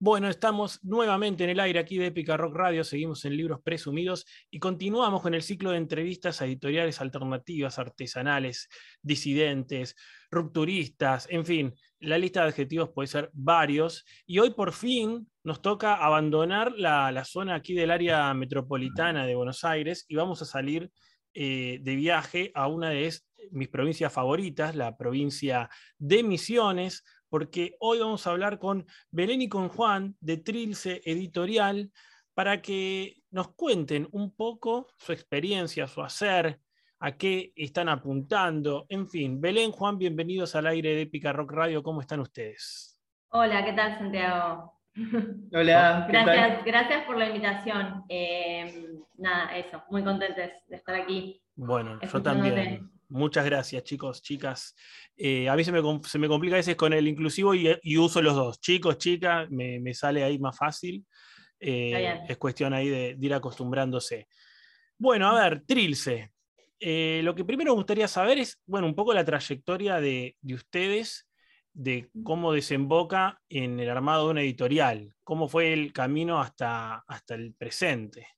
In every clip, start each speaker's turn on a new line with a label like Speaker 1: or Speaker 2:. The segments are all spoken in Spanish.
Speaker 1: Bueno, estamos nuevamente en el aire aquí de Épica Rock Radio, seguimos en Libros Presumidos y continuamos con el ciclo de entrevistas a editoriales alternativas, artesanales, disidentes, rupturistas, en fin, la lista de adjetivos puede ser varios. Y hoy por fin nos toca abandonar la, zona aquí del área metropolitana de Buenos Aires y vamos a salir eh, de viaje a una de mis provincias favoritas, la provincia de Misiones, porque hoy vamos a hablar con Belén y con Juan de Trilce Editorial para que nos cuenten un poco su experiencia, su hacer, a qué están apuntando, en fin. Belén, Juan, bienvenidos al aire de Épica Rock Radio, ¿cómo están ustedes?
Speaker 2: Hola, ¿qué tal Santiago?
Speaker 3: Hola.
Speaker 2: Gracias, gracias por la invitación. Eh, nada, eso, muy contentes de estar aquí.
Speaker 1: Bueno, yo también. Muchas gracias, chicos, chicas. Eh, a mí se me, complica a veces con el inclusivo y, uso los dos. Chicos, chicas, me, sale ahí más fácil. Eh, es cuestión ahí de, ir acostumbrándose. Bueno, a ver, Trilce. Eh, lo que primero me gustaría saber es, bueno, un poco la trayectoria de, de, ustedes, de cómo desemboca en el armado de una editorial, cómo fue el camino hasta, hasta el presente.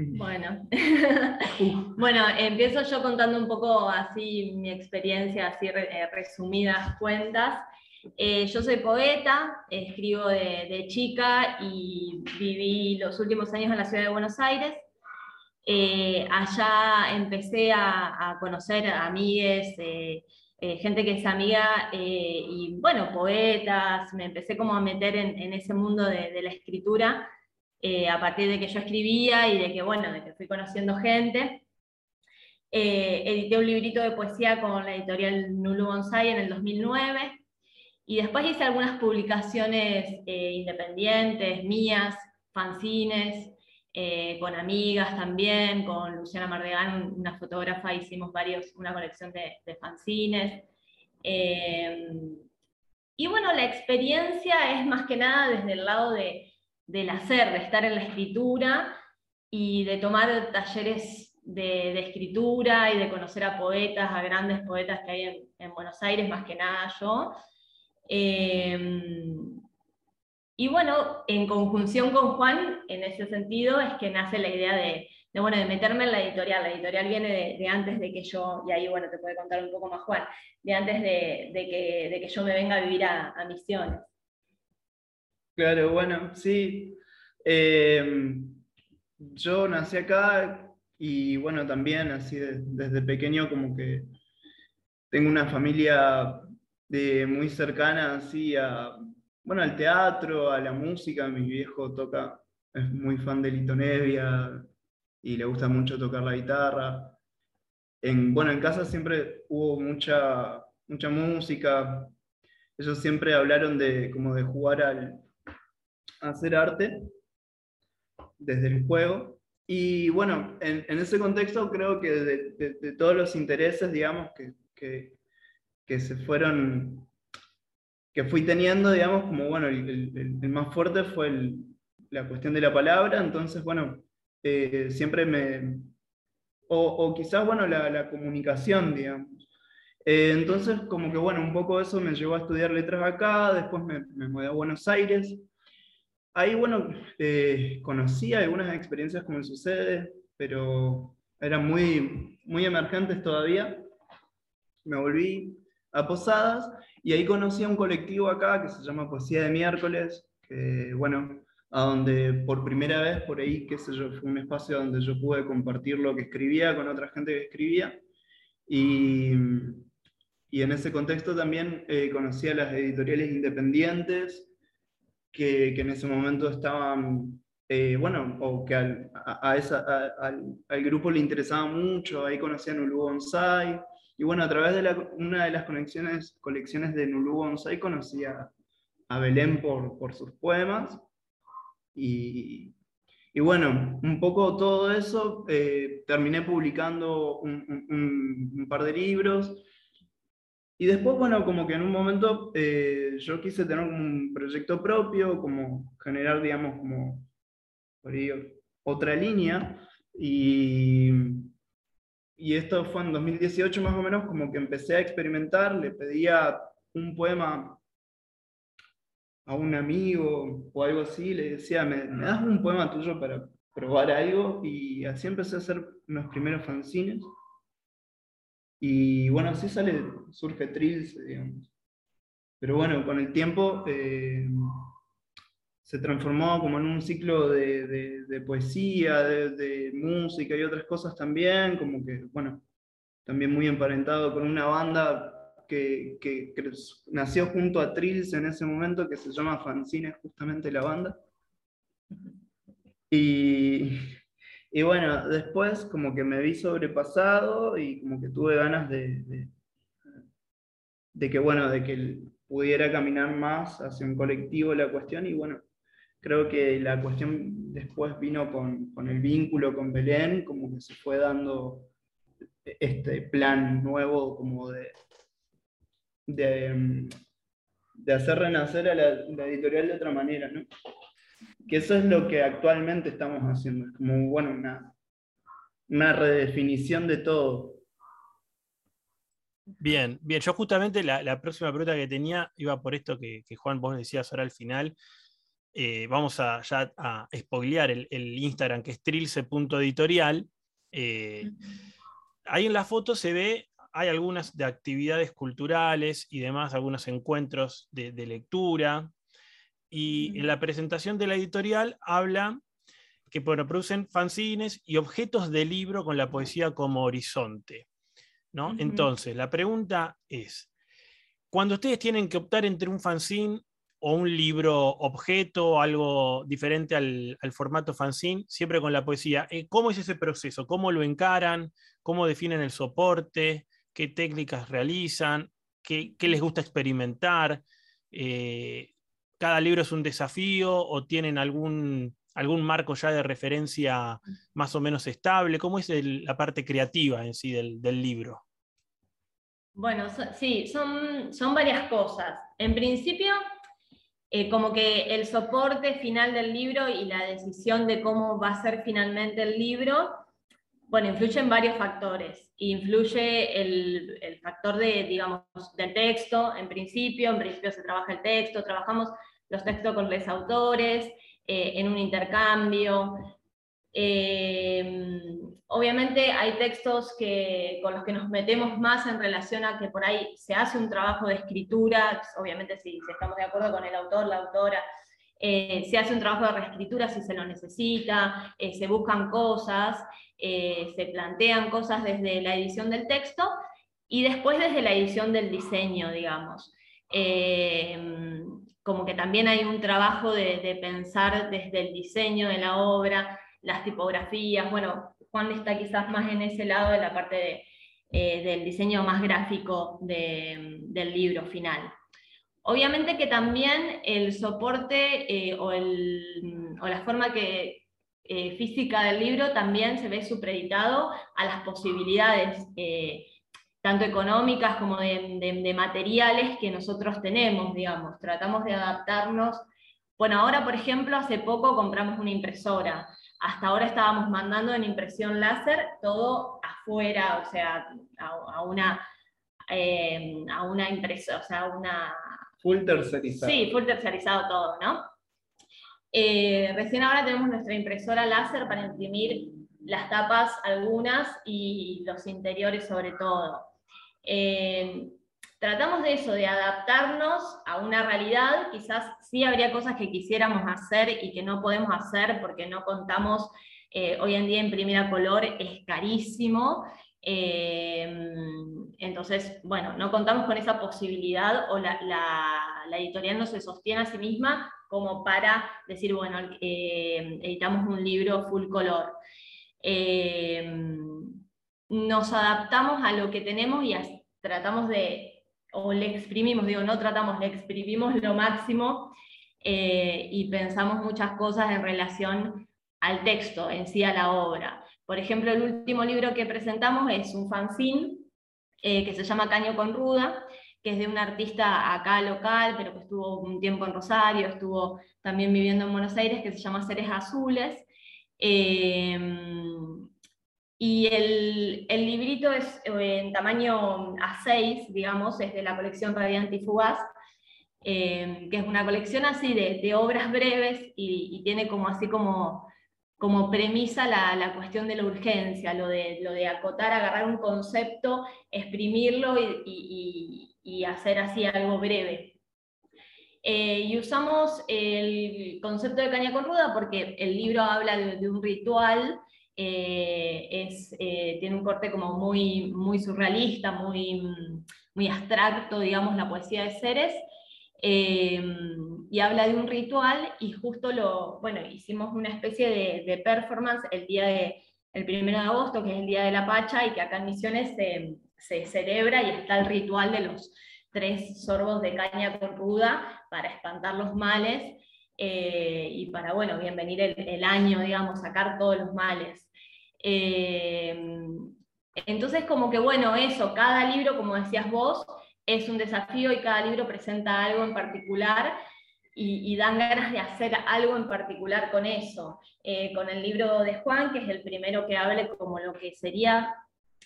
Speaker 2: Bueno, bueno, empiezo yo contando un poco así mi experiencia, así eh, resumidas cuentas. Eh, yo soy poeta, escribo de, chica y viví los últimos años en la ciudad de Buenos Aires. Eh, allá empecé a, conocer amigues, gente que es amiga y bueno, poetas, me empecé como a meter en, ese mundo de la escritura eh, a partir de que yo escribía y de que, bueno, de que fui conociendo gente. Eh, edité un librito de poesía con la editorial Nulu Bonsai en el 2009 y después hice algunas publicaciones eh, independientes, mías, fanzines, con amigas también, con Luciana Mardegan, una fotógrafa, hicimos varios, una colección de, de fanzines. y bueno, la experiencia es más que nada desde el lado de, del hacer, de estar en la escritura y de tomar talleres de, escritura y de conocer a poetas, a grandes poetas que hay en, Buenos Aires, más que nada yo. Em, y bueno, en conjunción con Juan, en ese sentido, es que nace la idea de, bueno, de meterme en la editorial. La editorial viene de, antes de que yo, y ahí bueno, te puede contar un poco más Juan, de antes de, que, yo me venga a vivir a Misiones.
Speaker 3: Claro, bueno, sí. Eh, yo nací acá y bueno, también así desde pequeño como que tengo una familia de, muy cercana así a, bueno, al teatro, a la música. Mi viejo toca, es muy fan de Lito Nevia y le gusta mucho tocar la guitarra. En, bueno, en casa siempre hubo mucha, mucha música. Ellos siempre hablaron de, como de jugar al, hacer arte desde el juego. Y bueno, en, ese contexto creo que de, todos los intereses, digamos, que, que, se fueron, que fui teniendo, digamos, como bueno, el, más fuerte fue la cuestión de la palabra, entonces, bueno, eh, siempre me, o, quizás, bueno, la, comunicación, digamos. Eh, entonces, como que, bueno, un poco eso me llevó a estudiar letras acá, después me, me mudé a Buenos Aires, Ahí, bueno, eh, conocí algunas experiencias como sucede, pero eran muy, muy emergentes todavía. Me volví a Posadas y ahí conocí a un colectivo acá que se llama Poesía de Miércoles, que, bueno, a donde por primera vez por ahí, qué sé yo, fue un espacio donde yo pude compartir lo que escribía con otra gente que escribía. Y, y en ese contexto también eh, conocí a las editoriales independientes que, en ese momento estaban, eh, bueno, o que al, al, grupo le interesaba mucho, ahí conocían Nulu Bonsai, y bueno, a través de una de las conexiones, colecciones de Nulu Bonsai conocí a, Belén por, por, sus poemas, y, y, bueno, un poco todo eso, eh, terminé publicando un par de libros, y después, bueno, como que en un momento eh, yo quise tener un proyecto propio, como generar, digamos, como por otra línea. Y, y esto fue en 2018 más o menos, como que empecé a experimentar, le pedía un poema a un amigo o algo así, le decía, ¿me, ¿me, das un poema tuyo para probar algo? Y así empecé a hacer unos primeros fanzines. Y bueno, así sale, surge Trilce, digamos. Pero bueno, con el tiempo eh, se transformó como en un ciclo de, de, poesía, de, de, música y otras cosas también, como que, bueno, también muy emparentado con una banda que, que, que nació junto a Trills en ese momento, que se llama Fanzine, justamente la banda. Y, y bueno, después como que me vi sobrepasado y como que tuve ganas de, de, que, bueno, de que pudiera caminar más hacia un colectivo la cuestión y bueno, creo que la cuestión después vino con, con, el vínculo con Belén, como que se fue dando este plan nuevo como de, de, de hacer renacer a la, editorial de otra manera, ¿no? Que eso es lo que actualmente estamos haciendo, como bueno, una, una redefinición de todo.
Speaker 1: Bien, bien. Yo justamente la, la, próxima pregunta que tenía iba por esto que, que Juan, vos decías ahora al final. Eh, vamos a ya a spoilear el, el Instagram que es trilce.editorial. Eh, ahí en la foto se ve, hay algunas de actividades culturales y demás, algunos encuentros de, de lectura. Y en la presentación de la editorial habla que bueno, producen fanzines y objetos de libro con la poesía como horizonte. ¿no? Uh -huh. Entonces, la pregunta es, cuando ustedes tienen que optar entre un fanzine o un libro objeto, algo diferente al, al, formato fanzine, siempre con la poesía, eh, ¿cómo es ese proceso? ¿Cómo lo encaran? ¿Cómo definen el soporte? ¿Qué técnicas realizan? ¿Qué, qué les gusta experimentar? Eh, ¿Cada libro es un desafío o tienen algún, algún marco ya de referencia más o menos estable? ¿Cómo es la parte creativa en sí del, del libro?
Speaker 2: Bueno, sí, son, son varias cosas. En principio, eh, como que el soporte final del libro y la decisión de cómo va a ser finalmente el libro, bueno, influyen varios factores. Influye el, el, factor de, digamos, del texto, en principio, en principio se trabaja el texto, trabajamos los textos con los autores, eh, en un intercambio. Eh, obviamente hay textos que, con los que nos metemos más en relación a que por ahí se hace un trabajo de escritura, obviamente si, estamos de acuerdo con el autor, la autora, eh, se hace un trabajo de reescritura si se lo necesita, se buscan cosas, se plantean cosas desde la edición del texto y después desde la edición del diseño, digamos. Como que también hay un trabajo de, pensar desde el diseño de la obra, las tipografías, bueno, Juan está quizás más en ese lado de la parte eh, del diseño más gráfico de, del libro final. Obviamente que también el soporte eh, o, la forma que, eh, física del libro también se ve supeditado a las posibilidades eh, tanto económicas como de, de, de, materiales que nosotros tenemos, digamos. Tratamos de adaptarnos. Bueno, ahora, por ejemplo, hace poco compramos una impresora. Hasta ahora estábamos mandando en impresión láser todo afuera, o sea, a, a una, eh, a una impresora, o sea, una...
Speaker 3: Full tercerizado.
Speaker 2: Sí, full tercerizado todo, ¿no? Eh, recién ahora tenemos nuestra impresora láser para imprimir las tapas algunas y los interiores sobre todo. Eh, tratamos de eso, de adaptarnos a una realidad, quizás sí habría cosas que quisiéramos hacer y que no podemos hacer porque no contamos, eh, hoy en día imprimir a color es carísimo, eh, entonces, bueno, no contamos con esa posibilidad o la, editorial no se sostiene a sí misma como para decir, bueno, editamos un libro full color. nos adaptamos a lo que tenemos y a, tratamos de o le exprimimos, digo, no tratamos, le exprimimos lo máximo eh, y pensamos muchas cosas en relación al texto, en sí a la obra. Por ejemplo, el último libro que presentamos es un fanzine eh, que se llama Caño con Ruda, que es de un artista acá local, pero que estuvo un tiempo en Rosario, estuvo también viviendo en Buenos Aires, que se llama Seres Azules. Eh, y el, librito es eh, en tamaño A6, digamos, es de la colección Radiante y Fugaz. que es una colección así de, obras breves y, tiene como así como, como premisa la, cuestión de la urgencia, lo de, lo de acotar, agarrar un concepto, exprimirlo y, hacer así algo breve. Eh, y usamos el concepto de caña con ruda porque el libro habla de, un ritual, eh, es, eh, tiene un corte como muy, muy surrealista, muy, muy abstracto, digamos, la poesía de seres, y habla de un ritual y justo lo, bueno, hicimos una especie de, performance el día de, el 1 de agosto, que es el Día de la Pacha, y que acá en Misiones se, se celebra y está el ritual de los tres sorbos de caña con ruda para espantar los males eh, y para, bueno, bienvenir el, año, digamos, sacar todos los males. Eh, entonces, como que, bueno, eso, cada libro, como decías vos, es un desafío y cada libro presenta algo en particular y, dan ganas de hacer algo en particular con eso. Eh, con el libro de Juan, que es el primero que hable como lo que sería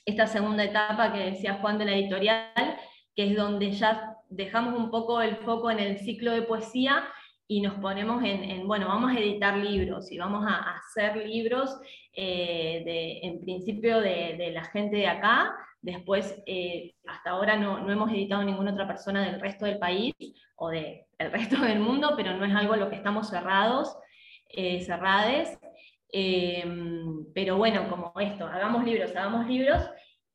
Speaker 2: esta segunda etapa que decía Juan de la editorial, que es donde ya dejamos un poco el foco en el ciclo de poesía y nos ponemos en, bueno, vamos a editar libros y vamos a, hacer libros, eh, de, en principio de, la gente de acá, después eh, hasta ahora no, no, hemos editado ninguna otra persona del resto del país o del resto del mundo, pero no es algo a lo que estamos cerrados, eh, cerrades. pero bueno, como esto, hagamos libros, hagamos libros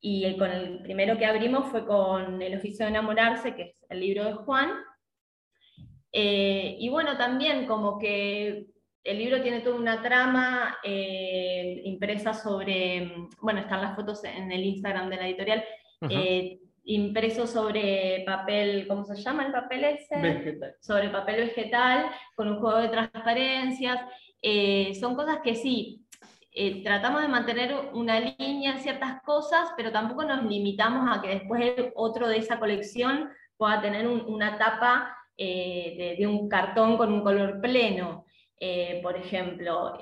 Speaker 2: y con el primero que abrimos fue con El oficio de enamorarse, que es el libro de Juan. Eh, y bueno, también como que el libro tiene toda una trama eh, impresa sobre, bueno, están las fotos en el Instagram de la editorial, eh, impreso sobre papel, ¿cómo se llama el papel ese?
Speaker 3: Vegetal.
Speaker 2: Sobre papel vegetal, con un juego de transparencias. son cosas que sí, eh, tratamos de mantener una línea en ciertas cosas, pero tampoco nos limitamos a que después otro de esa colección pueda tener una tapa eh, de, un cartón con un color pleno. Eh, por ejemplo,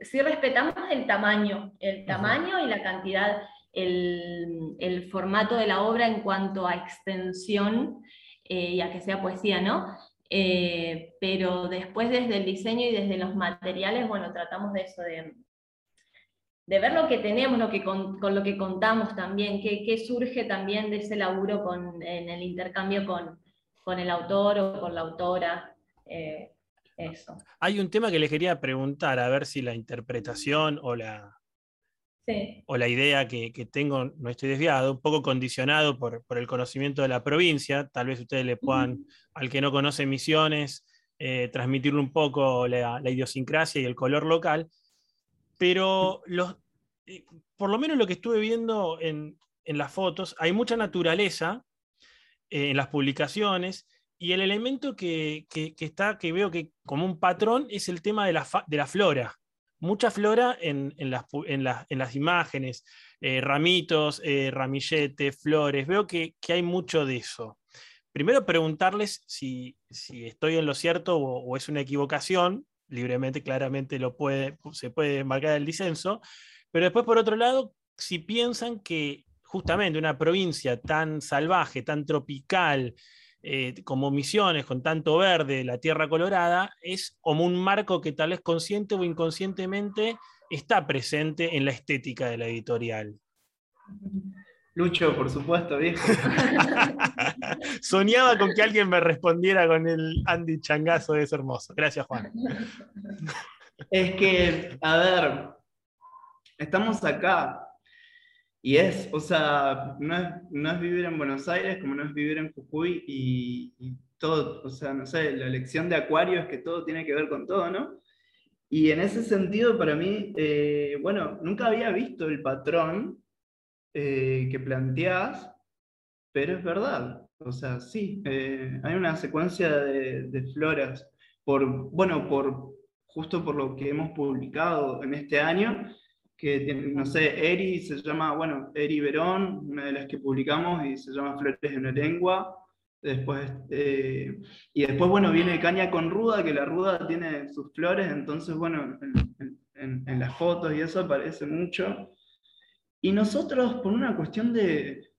Speaker 2: si respetamos el tamaño, el tamaño y la cantidad, el, el, formato de la obra en cuanto a extensión y a que sea poesía, ¿no? pero después desde el diseño y desde los materiales, bueno, tratamos de eso, de, de ver lo que tenemos, lo que con, lo que contamos también, qué, surge también de ese laburo con, en el intercambio con, con el autor o con la autora. Eh, eso.
Speaker 1: Hay un tema que les quería preguntar, a ver si la interpretación o la, o la idea que, tengo, no estoy desviado, un poco condicionado por, el conocimiento de la provincia, tal vez ustedes le puedan, al que no conoce Misiones, eh, transmitirle un poco la, la, idiosincrasia y el color local, pero los, eh, por lo menos lo que estuve viendo en, las fotos, hay mucha naturaleza eh, en las publicaciones y el elemento que, está, que veo que como un patrón es el tema de la, de la flora. Mucha flora en, las, en las, imágenes, eh, ramitos, ramilletes, flores. Veo que, hay mucho de eso. Primero preguntarles si, estoy en lo cierto o, o es una equivocación, libremente, claramente lo puede, se puede marcar el disenso, pero después por otro lado, si piensan que justamente una provincia tan salvaje, tan tropical, eh, como Misiones, con tanto verde, la tierra colorada, es como un marco que tal vez consciente o inconscientemente está presente en la estética de la editorial.
Speaker 3: Lucho, por supuesto, viejo.
Speaker 1: Soñaba con que alguien me respondiera con el Andy Changazo de ese hermoso. Gracias, Juan.
Speaker 3: Es que, a ver, estamos acá. Y es, o sea, no es, vivir en Buenos Aires como no es vivir en Jujuy y, todo, o sea, no sé, la lección de Acuario es que todo tiene que ver con todo, ¿no? Y en ese sentido, para mí, eh, bueno, nunca había visto el patrón eh, que planteás, pero es verdad. O sea, sí, eh, hay una secuencia de, floras, por, bueno, por, justo por lo que hemos publicado en este año, que no sé, Eri se llama, bueno, Eri Verón, una de las que publicamos y se llama Flores en la lengua. Después, eh, y después, bueno, viene Caña con Ruda, que la Ruda tiene sus flores, entonces, bueno, en, en las fotos y eso aparece mucho. Y nosotros, por una cuestión de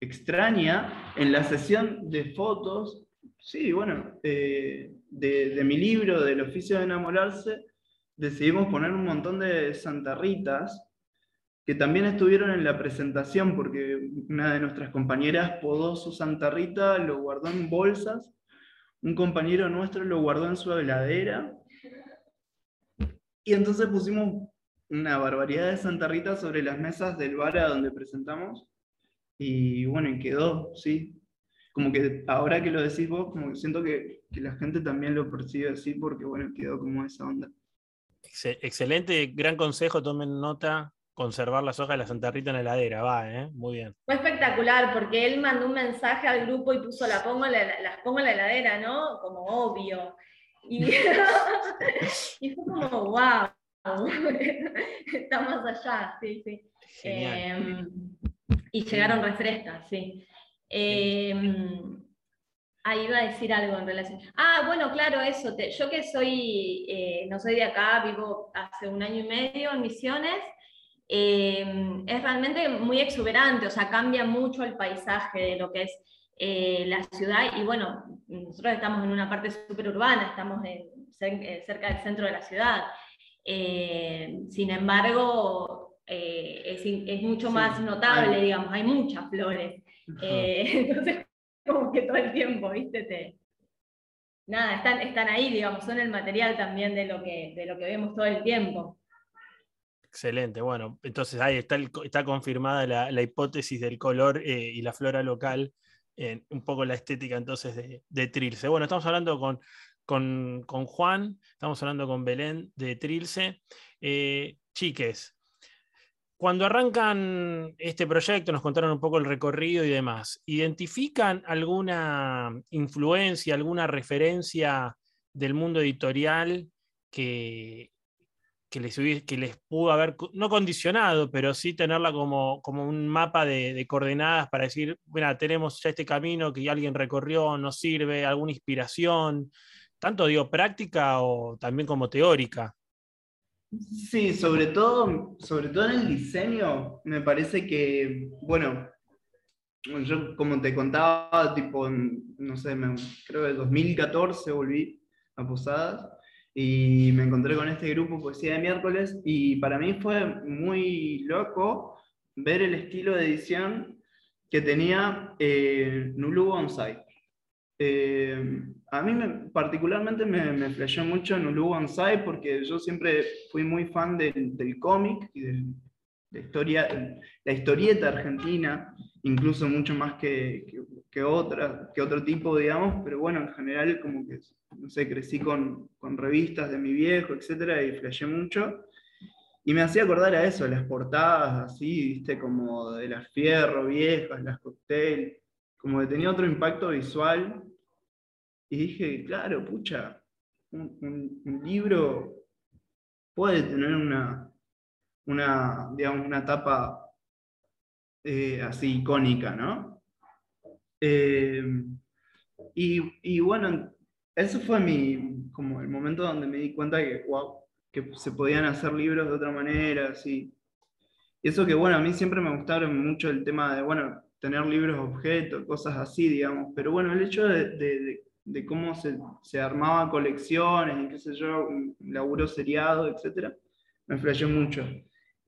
Speaker 3: extraña, en la sesión de fotos sí, bueno, eh, de, mi libro, del oficio de enamorarse, decidimos poner un montón de santarritas que también estuvieron en la presentación, porque una de nuestras compañeras podó su santarrita, lo guardó en bolsas, un compañero nuestro lo guardó en su heladera, y entonces pusimos una barbaridad de santarritas sobre las mesas del bar a donde presentamos, y bueno, y quedó, sí, como que ahora que lo decís vos, como siento que, que, la gente también lo percibe así porque, bueno, quedó como esa onda.
Speaker 1: Excelente, gran consejo, tomen nota, conservar las hojas de la Santa Rita en la heladera, va, ¿eh? Muy bien.
Speaker 2: Fue espectacular porque él mandó un mensaje al grupo y puso la pongo las pongo en la heladera, ¿no? Como obvio. Y, y fue como, wow, estamos allá, sí, sí. Eh, y llegaron refrescas, sí. Em, ahí iba a decir algo en relación. Ah, bueno, claro, eso. yo que soy, eh, no soy de acá, vivo hace un año y medio en Misiones, em, es realmente muy exuberante, o sea, cambia mucho el paisaje de lo que es eh, la ciudad. Y bueno, nosotros estamos en una parte súper urbana, estamos eh, cerca del centro de la ciudad. sin embargo, es, es, mucho más notable, digamos, hay muchas flores. Entonces, que todo el tiempo, ¿viste? Te, nada, están, están ahí, digamos, son el material también de lo que, de lo que vemos todo el tiempo.
Speaker 1: Excelente, bueno, entonces ahí está, está confirmada la, hipótesis del color eh, y la flora local, un poco la estética entonces de, de Trilce. Bueno, estamos hablando con, con, con, Juan, estamos hablando con Belén de Trilce. Eh, chiques, cuando arrancan este proyecto, nos contaron un poco el recorrido y demás, ¿identifican alguna influencia, alguna referencia del mundo editorial que, que, les, que les pudo haber, no condicionado, pero sí tenerla como, como un mapa de, coordenadas para decir, bueno, tenemos ya este camino que alguien recorrió, nos sirve, alguna inspiración, tanto digo práctica o también como teórica?
Speaker 3: Sí, sobre todo, sobre todo en el diseño, me parece que, bueno, yo como te contaba, tipo, no sé, creo que en 2014 volví a Posadas y me encontré con este grupo Poesía de Miércoles y para mí fue muy loco ver el estilo de edición que tenía eh, Nulu Bonsai. Eh, a mí particularmente me, me flashó mucho en Ulu porque yo siempre fui muy fan del, del cómic y de la, historia, la historieta argentina, incluso mucho más que, que, otra, que otro tipo, digamos, pero bueno, en general como que, no sé, crecí con, con revistas de mi viejo, etcétera, y flashé mucho. Y me hacía acordar a eso, las portadas así, viste, como de las fierro viejas, las cocktail, como que tenía otro impacto visual y dije, claro, pucha, un, libro puede tener una, una, digamos, una tapa eh, así icónica, ¿no? Eh, y, bueno, eso fue mi, como el momento donde me di cuenta que, que se podían hacer libros de otra manera, así. Y eso que, bueno, a mí siempre me gustaron mucho el tema de, bueno, tener libros objetos, cosas así, digamos, pero bueno, el hecho de de cómo se, se armaban colecciones qué sé yo, un laburo seriado, etc., me flasheó mucho.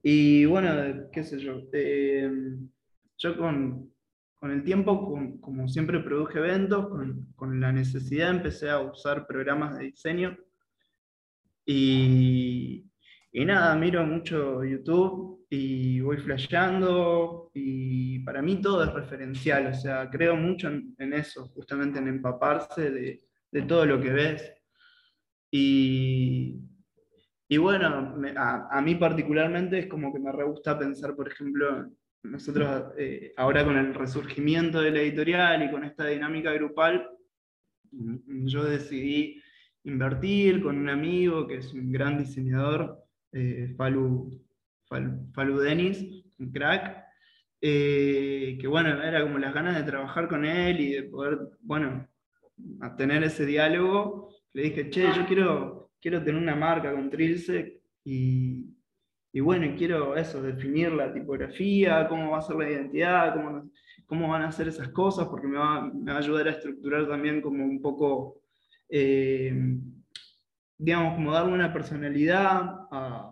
Speaker 3: Y bueno, qué sé yo, eh, yo con, con, el tiempo, como siempre produje eventos, con, con, la necesidad empecé a usar programas de diseño y, y nada, miro mucho YouTube y voy flasheando y para mí todo es referencial, o sea, creo mucho en, eso, justamente en empaparse de, de, todo lo que ves. Y, y bueno, a, a, mí particularmente es como que me re gusta pensar, por ejemplo, nosotros eh, ahora con el resurgimiento de la editorial y con esta dinámica grupal, yo decidí invertir con un amigo que es un gran diseñador, eh, Falu Falu Denis, un crack, eh, que bueno, era como las ganas de trabajar con él y de poder, bueno, tener ese diálogo. Le dije, che, yo quiero, quiero tener una marca con Trilce y, y bueno, quiero eso, definir la tipografía, cómo va a ser la identidad, cómo van a ser esas cosas, porque me va, a ayudar a estructurar también como un poco, eh, digamos, como darle una personalidad a,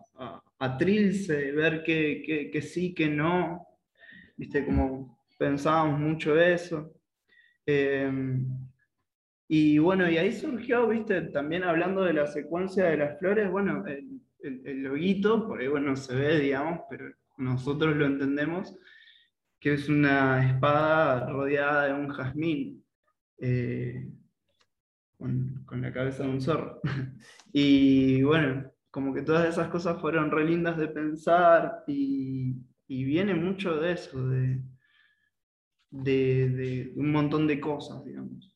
Speaker 3: Trilce, ver qué, sí, qué no, viste, como pensábamos mucho eso. Eh, y bueno, y ahí surgió, viste, también hablando de la secuencia de las flores, bueno, el, el, loguito, por ahí bueno, se ve, digamos, pero nosotros lo entendemos, que es una espada rodeada de un jazmín, eh, con, la cabeza de un zorro. y bueno, como que todas esas cosas fueron re lindas de pensar y, viene mucho de eso, de, de un montón de cosas, digamos.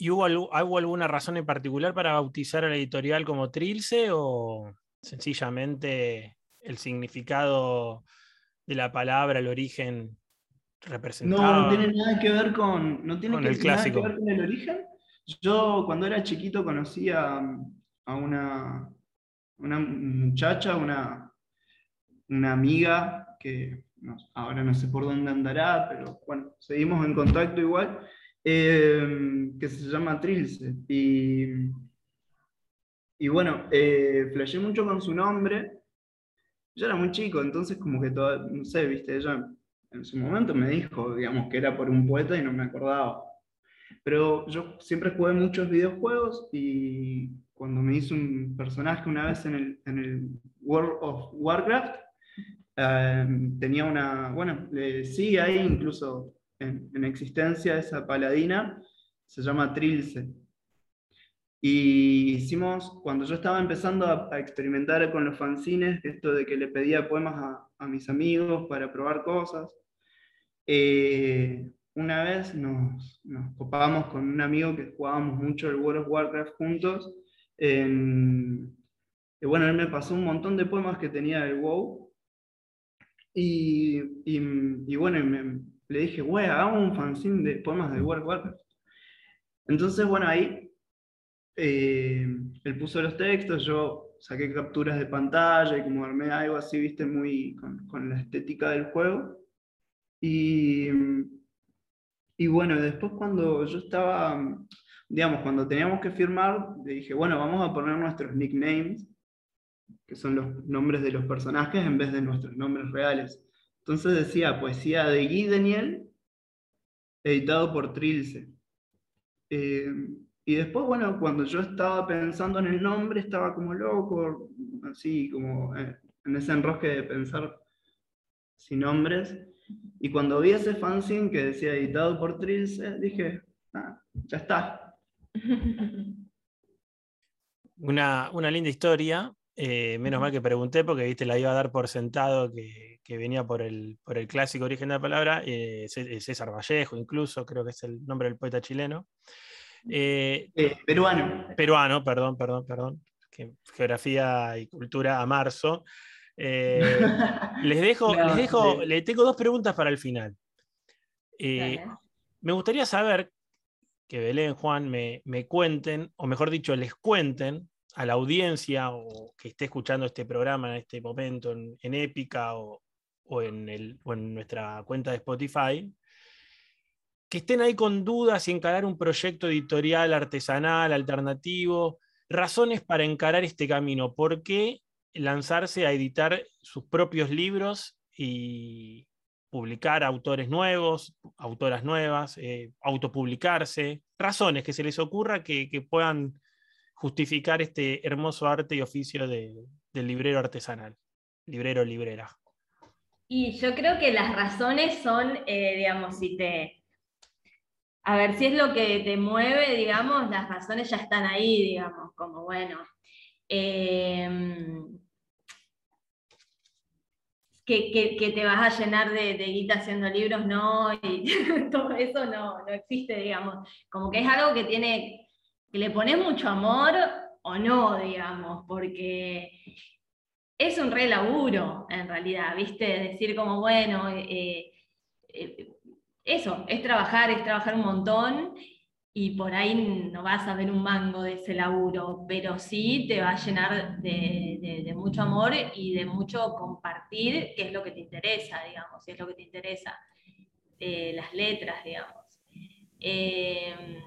Speaker 1: ¿Y hubo, alguna razón en particular para bautizar a la editorial como Trilce o sencillamente el significado de la palabra, el origen representado?
Speaker 3: No, no tiene nada que ver con, no tiene el clásico. Nada que ver con el origen. Yo cuando era chiquito conocí a, una, muchacha, una, amiga que ahora no sé por dónde andará, pero bueno, seguimos en contacto igual Em, que se llama Trilce. Y, y bueno, eh, mucho con su nombre. Yo era muy chico, entonces como que todo, no sé, viste, ella en su momento me dijo, digamos, que era por un poeta y no me acordaba. Pero yo siempre jugué muchos videojuegos y cuando me hice un personaje una vez en el, en el World of Warcraft, em, tenía una, bueno, sí, ahí incluso en, existencia, esa paladina, se llama Trilce. Y hicimos, cuando yo estaba empezando a, experimentar con los fanzines, esto de que le pedía poemas a, mis amigos para probar cosas, eh, una vez nos, nos copamos con un amigo que jugábamos mucho el World of Warcraft juntos. y bueno, él me pasó un montón de poemas que tenía del WoW. Y, y, y bueno, me, le dije, güey, hagamos un fanzine de poemas de World Warcraft. Entonces, bueno, ahí eh, él puso los textos, yo saqué capturas de pantalla y como armé algo así, viste, muy con, la estética del juego. Y, y bueno, después cuando yo estaba, digamos, cuando teníamos que firmar, dije, bueno, vamos a poner nuestros nicknames, que son los nombres de los personajes en vez de nuestros nombres reales. Entonces decía poesía de Guy Daniel, editado por Trilce. Eh, y después, bueno, cuando yo estaba pensando en el nombre, estaba como loco, así como eh, en ese enrosque de pensar sin nombres. Y cuando vi ese fanzine que decía editado por Trilce, dije, ah, ya está.
Speaker 1: Una, una linda historia. Eh, menos mal que pregunté porque viste, la iba a dar por sentado que, venía por el, por el clásico origen de la palabra, eh, César Vallejo, incluso, creo que es el nombre del poeta chileno.
Speaker 3: Eh, peruano.
Speaker 1: Peruano, perdón, perdón, perdón. geografía y cultura a marzo. les dejo, les dejo, le tengo dos preguntas para el final. me gustaría saber que Belén, Juan, me, me cuenten, o mejor dicho, les cuenten a la audiencia o que esté escuchando este programa en este momento en, Épica o, en el, en nuestra cuenta de Spotify, que estén ahí con dudas y encarar un proyecto editorial artesanal, alternativo, razones para encarar este camino, por qué lanzarse a editar sus propios libros y publicar autores nuevos, autoras nuevas, eh, autopublicarse, razones que se les ocurra que, puedan justificar este hermoso arte y oficio del librero artesanal, librero librera?
Speaker 2: Y yo creo que las razones son, eh, digamos, si te... A ver, si es lo que te mueve, digamos, las razones ya están ahí, digamos, como bueno. Em, que, te vas a llenar de, de, guita haciendo libros, no, y todo eso no, no existe, digamos. Como que es algo que tiene que le pones mucho amor o no, digamos, porque es un re laburo en realidad, ¿viste? Decir como, bueno, eh, eh, eso, es trabajar, es trabajar un montón y por ahí no vas a ver un mango de ese laburo, pero sí te va a llenar de, de, mucho amor y de mucho compartir, que es lo que te interesa, digamos, si es lo que te interesa. eh, las letras, digamos. Em,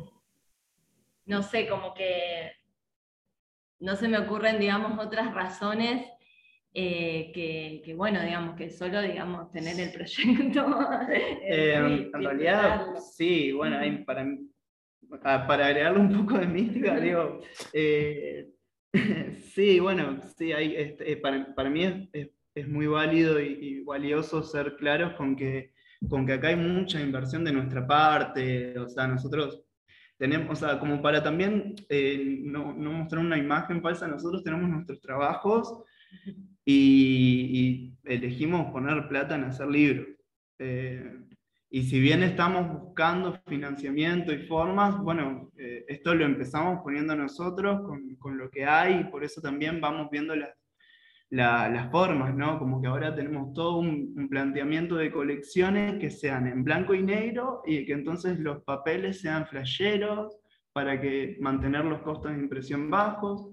Speaker 2: no sé, como que no se me ocurren, digamos, otras razones eh, que, bueno, digamos, que solo, digamos, tener el proyecto.
Speaker 3: en realidad, sí, bueno, para, ah, para agregarle un poco de mística, digo, sí, bueno, sí, hay, este, para, para, mí es, es, muy válido y, valioso ser claros con que, con que acá hay mucha inversión de nuestra parte, o sea, nosotros tenemos, o sea, como para también eh, no, no, mostrar una imagen falsa, nosotros tenemos nuestros trabajos y, elegimos poner plata en hacer libros. Eh, y si bien estamos buscando financiamiento y formas, bueno, eh, esto lo empezamos poniendo nosotros con, con, lo que hay y por eso también vamos viendo las, las formas, ¿no? Como que ahora tenemos todo un, planteamiento de colecciones que sean en blanco y negro y que entonces los papeles sean flasheros para que mantener los costos de impresión bajos.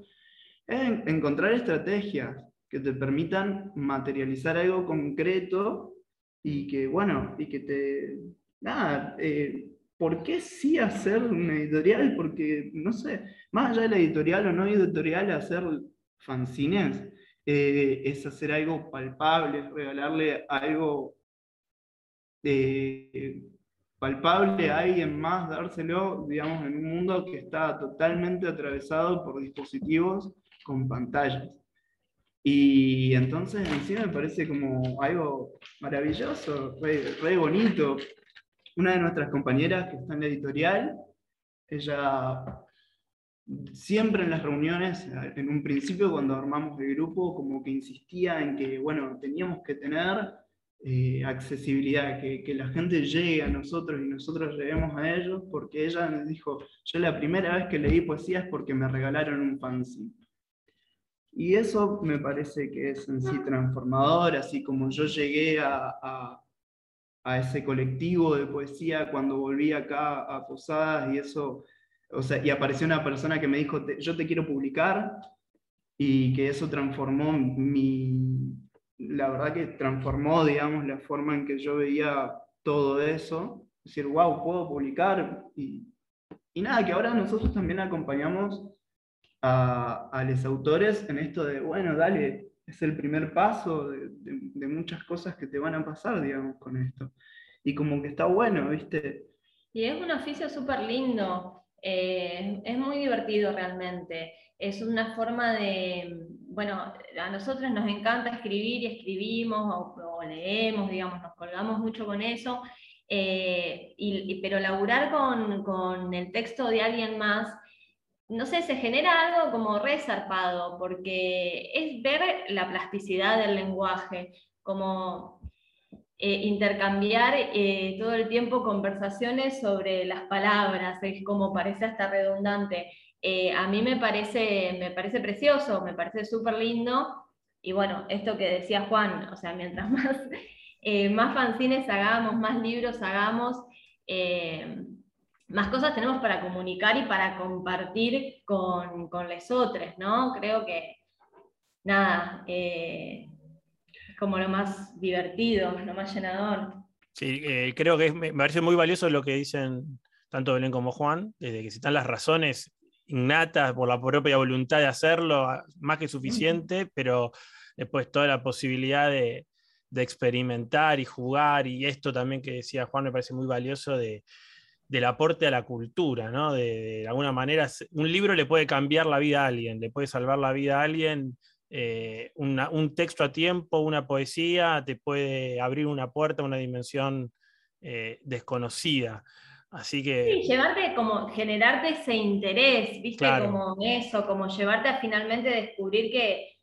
Speaker 3: encontrar estrategias que te permitan materializar algo concreto y que, bueno, y que te... Nada, eh, ¿por qué sí hacer una editorial? Porque, no sé, más allá de la editorial o no editorial, hacer fanzines eh, es hacer algo palpable, regalarle algo eh, palpable a alguien más, dárselo, digamos, en un mundo que está totalmente atravesado por dispositivos con pantallas. Y entonces en sí me parece como algo maravilloso, re, bonito. Una de nuestras compañeras que está en la editorial, ella siempre en las reuniones, en un principio cuando armamos el grupo, como que insistía en que, bueno, teníamos que tener eh, accesibilidad, que, que, la gente llegue a nosotros y nosotros lleguemos a ellos, porque ella nos dijo, yo la primera vez que leí poesía es porque me regalaron un fanzine. Y eso me parece que es en sí transformador, así como yo llegué a, a, ese colectivo de poesía cuando volví acá a Posadas y eso, o sea, y apareció una persona que me dijo, yo te quiero publicar, y que eso transformó mi, la verdad que transformó, digamos, la forma en que yo veía todo eso, decir, wow, puedo publicar, y, y nada, que ahora nosotros también acompañamos a, los autores en esto de, bueno, dale, es el primer paso de, muchas cosas que te van a pasar, digamos, con esto. Y como que está bueno, ¿viste?
Speaker 2: Y es un oficio súper lindo, eh, es muy divertido realmente. Es una forma de, bueno, a nosotros nos encanta escribir y escribimos o, leemos, digamos, nos colgamos mucho con eso, eh, y, pero laburar con, con el texto de alguien más no sé, se genera algo como resarpado, porque es ver la plasticidad del lenguaje, como eh, intercambiar eh, todo el tiempo conversaciones sobre las palabras, es como parece hasta redundante. Eh, a mí me parece, me parece precioso, me parece súper lindo, y bueno, esto que decía Juan, o sea, mientras más, más fanzines hagamos, más libros hagamos, más cosas tenemos para comunicar y para compartir con, con les otros, ¿no? Creo que, nada, eh, como lo más divertido, lo más llenador.
Speaker 1: Sí, eh, creo que me parece muy valioso lo que dicen tanto Belén como Juan, desde que si están las razones innatas por la propia voluntad de hacerlo, más que suficiente, pero después toda la posibilidad de, de experimentar y jugar, y esto también que decía Juan me parece muy valioso de, del aporte a la cultura, ¿no? De, alguna manera, un libro le puede cambiar la vida a alguien, le puede salvar la vida a alguien, eh, un texto a tiempo, una poesía, te puede abrir una puerta a una dimensión eh, desconocida. Así que...
Speaker 2: Sí, llevarte como, generarte ese interés, viste, como eso, como llevarte a finalmente descubrir que,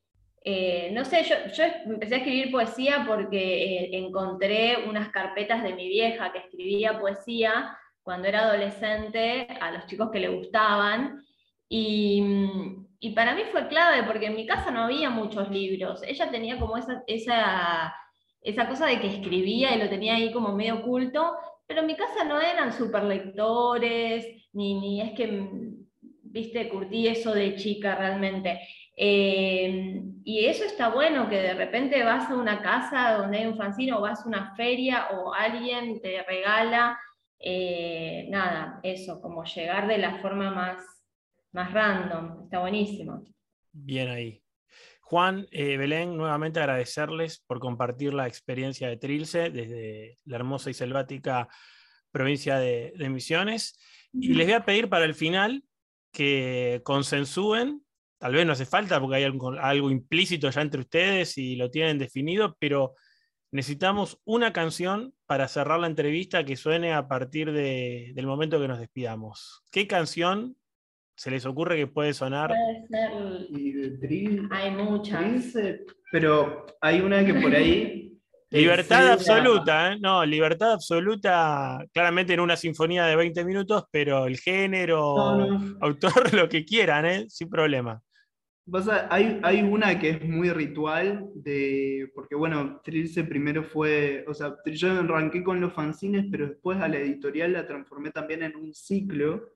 Speaker 2: eh, no sé, yo, yo, empecé a escribir poesía porque encontré unas carpetas de mi vieja que escribía poesía cuando era adolescente a los chicos que le gustaban. Y, para mí fue clave porque en mi casa no había muchos libros. Ella tenía como esa, esa, cosa de que escribía y lo tenía ahí como medio oculto, pero en mi casa no eran super lectores, ni, ni es que, viste, curtí eso de chica realmente. Eh, y eso está bueno, que de repente vas a una casa donde hay un fanzine o vas a una feria o alguien te regala, eh, nada, eso, como llegar de la forma más, más random, está buenísimo.
Speaker 1: Bien ahí. Juan, eh, Belén, nuevamente agradecerles por compartir la experiencia de Trilce desde la hermosa y selvática provincia de, de Misiones. Y les voy a pedir para el final que consensúen Tal vez no hace falta porque hay algo, implícito ya entre ustedes y lo tienen definido, pero necesitamos una canción para cerrar la entrevista que suene a partir del momento que nos despidamos. ¿Qué canción se les ocurre que puede sonar?
Speaker 2: Puede ser. hay muchas.
Speaker 3: pero hay una que por ahí
Speaker 1: Libertad absoluta, ¿eh? No, libertad absoluta, claramente en una sinfonía de 20 minutos, pero el género, autor, lo que quieran, ¿eh? Sin problema.
Speaker 3: Hay, hay, una que es muy ritual, de, porque bueno, Trilce primero fue, o sea, yo arranqué con los fanzines, pero después a la editorial la transformé también en un ciclo,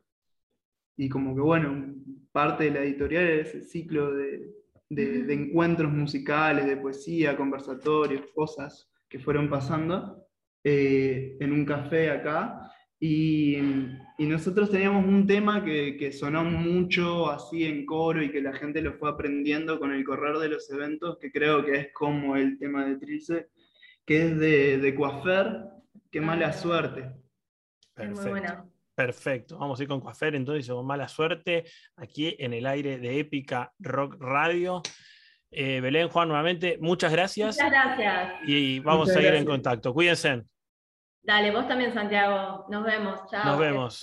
Speaker 3: y como que bueno, parte de la editorial es el ciclo de, de, encuentros musicales, de poesía, conversatorios, cosas que fueron pasando eh, en un café acá. Y, y, nosotros teníamos un tema que, que, sonó mucho así en coro y que la gente lo fue aprendiendo con el correr de los eventos, que creo que es como el tema de Trilce, que es de, de Coafer, Qué mala suerte.
Speaker 1: Perfecto. Perfecto, vamos a ir con Coafer entonces con mala suerte aquí en el aire de Épica Rock Radio. Eh, Belén, Juan, nuevamente, muchas gracias.
Speaker 2: Muchas gracias.
Speaker 1: Y vamos a seguir en contacto. Cuídense.
Speaker 2: Dale, vos también, Santiago. Nos vemos. Chao.
Speaker 1: Nos vemos.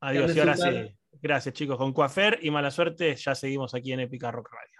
Speaker 1: Adiós. Y ahora sí. Gracias, chicos. Con Coafer y mala suerte, ya seguimos aquí en Épica Rock Radio.